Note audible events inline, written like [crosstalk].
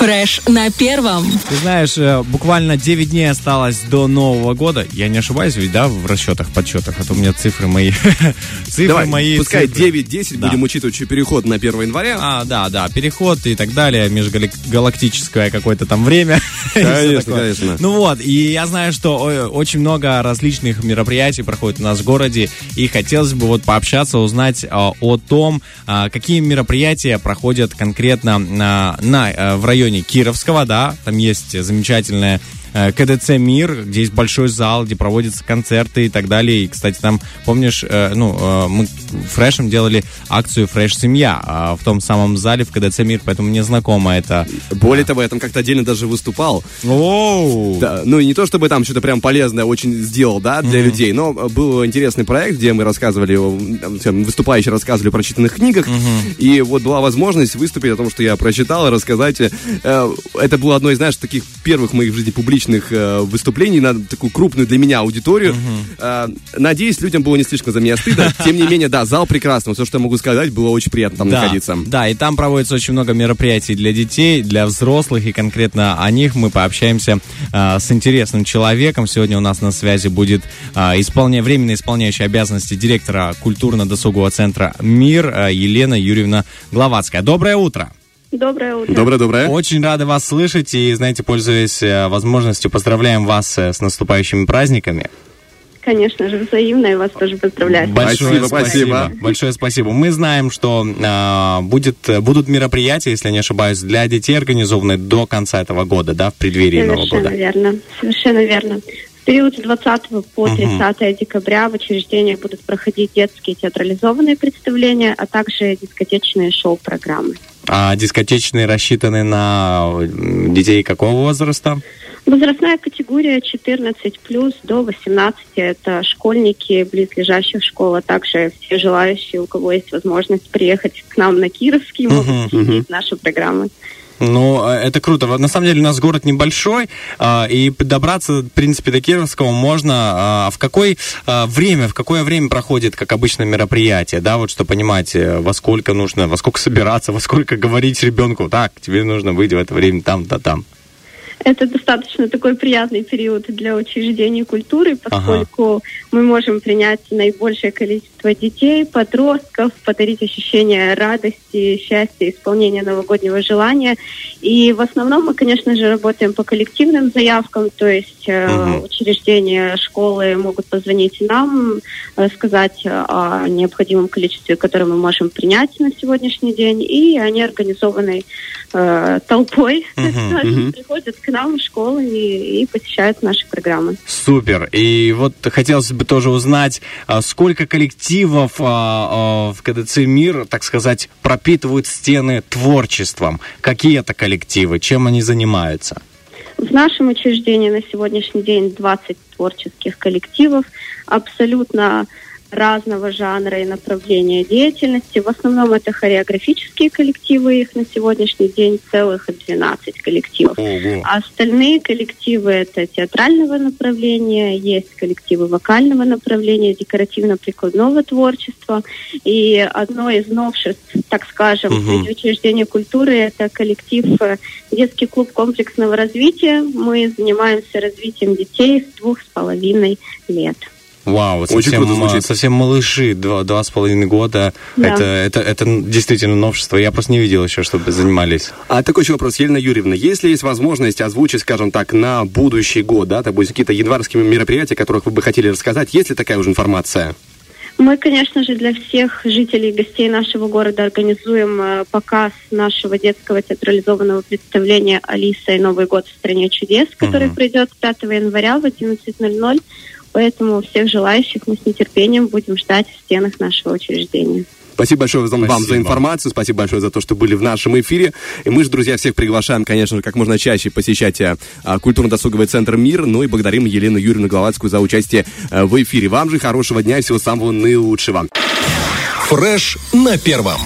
Фреш на первом. Ты знаешь, э, буквально 9 дней осталось до Нового года. Я не ошибаюсь ведь, да, в расчетах, подсчетах, а то у меня цифры мои. [laughs] цифры Давай, мои. Пускай 9-10 да. будем учитывать еще переход на 1 января. А, да, да, переход и так далее, межгалактическое какое-то там время. [laughs] Конечно, конечно. Ну вот, и я знаю, что очень много различных мероприятий проходит у нас в городе, и хотелось бы вот пообщаться, узнать а, о том, какие мероприятия проходят конкретно на, на, э, в районе районе Кировского, да, там есть замечательная КДЦ «Мир», где есть большой зал, где проводятся концерты и так далее. И, кстати, там, помнишь, э, ну, э, мы фрешем делали акцию «Фреш Семья» а, в том самом зале в КДЦ «Мир», поэтому мне знакомо это. Более того, я там как-то отдельно даже выступал. Оу! Да, ну, и не то, чтобы там что-то прям полезное очень сделал, да, для mm-hmm. людей, но был интересный проект, где мы рассказывали, выступающие рассказывали о прочитанных книгах, mm-hmm. и вот была возможность выступить о том, что я прочитал, и рассказать. Это было одно из, знаешь, таких первых моих в жизни публичных публичных э, выступлений на такую крупную для меня аудиторию. Uh-huh. Э, надеюсь, людям было не слишком за меня стыдно. [laughs] Тем не менее, да, зал прекрасный. Все, что я могу сказать, было очень приятно там да, находиться. Да, и там проводится очень много мероприятий для детей, для взрослых, и конкретно о них мы пообщаемся э, с интересным человеком. Сегодня у нас на связи будет э, исполня... временно исполняющая обязанности директора культурно-досугового центра «Мир» э, Елена Юрьевна Гловацкая. Доброе утро! Доброе утро. Доброе, доброе. Очень рады вас слышать и, знаете, пользуясь э, возможностью, поздравляем вас э, с наступающими праздниками. Конечно же, взаимно, и вас тоже поздравляю. Большое спасибо, спасибо. Большое спасибо. Мы знаем, что э, будет, будут мероприятия, если не ошибаюсь, для детей организованные до конца этого года, да, в преддверии Совершенно Нового года. Совершенно верно. Совершенно верно. В период с 20 по 30 угу. декабря в учреждениях будут проходить детские театрализованные представления, а также дискотечные шоу-программы. А дискотечные рассчитаны на детей какого возраста? Возрастная категория 14 плюс до 18 это школьники близлежащих школ, а также все желающие, у кого есть возможность приехать к нам на Кировский, могут uh-huh, uh-huh. наши программы. Ну, э, это круто. На самом деле у нас город небольшой, а, и добраться, в принципе, до Кировского можно. А, в какое а, время, в какое время проходит, как обычно, мероприятие, да, вот что понимать, э, во сколько нужно, во сколько собираться, [laughs] во сколько говорить ребенку, так, тебе нужно выйти в это время там-то там. Это достаточно такой приятный период для учреждений культуры, поскольку ага. мы можем принять наибольшее количество детей, подростков, подарить ощущение радости, счастья, исполнения новогоднего желания. И в основном мы, конечно же, работаем по коллективным заявкам, то есть ага. учреждения, школы могут позвонить нам, э, сказать о необходимом количестве, которое мы можем принять на сегодняшний день, и они организованы э, толпой, [laughs] ага. приходят к в школы и, и посещают наши программы. Супер. И вот хотелось бы тоже узнать, а, сколько коллективов а, а, в КДЦ «Мир», так сказать, пропитывают стены творчеством? Какие это коллективы? Чем они занимаются? В нашем учреждении на сегодняшний день 20 творческих коллективов, абсолютно разного жанра и направления деятельности. В основном это хореографические коллективы, их на сегодняшний день целых 12 коллективов. Ого. А остальные коллективы это театрального направления, есть коллективы вокального направления, декоративно-прикладного творчества. И одно из новшеств, так скажем, угу. среди учреждений культуры это коллектив э, детский клуб комплексного развития. Мы занимаемся развитием детей с двух с половиной лет. Вау, вот Очень совсем, круто совсем малыши, два, два с половиной года. Да. Это, это, это действительно новшество. Я просто не видел еще, чтобы занимались. А такой еще вопрос, Елена Юрьевна. Если есть возможность озвучить, скажем так, на будущий год, да, то будет какие-то январские мероприятия, о которых вы бы хотели рассказать, есть ли такая уже информация? Мы, конечно же, для всех жителей и гостей нашего города организуем э, показ нашего детского театрализованного представления «Алиса и Новый год в стране чудес», который uh-huh. пройдет 5 января в 11.00. Поэтому всех желающих мы с нетерпением будем ждать в стенах нашего учреждения. Спасибо большое вам, вам за информацию, спасибо большое за то, что были в нашем эфире. И мы же, друзья, всех приглашаем, конечно же, как можно чаще посещать а, культурно-досуговый центр «Мир», ну и благодарим Елену Юрьевну Гловацкую за участие а, в эфире. Вам же хорошего дня и всего самого наилучшего. Фреш на первом.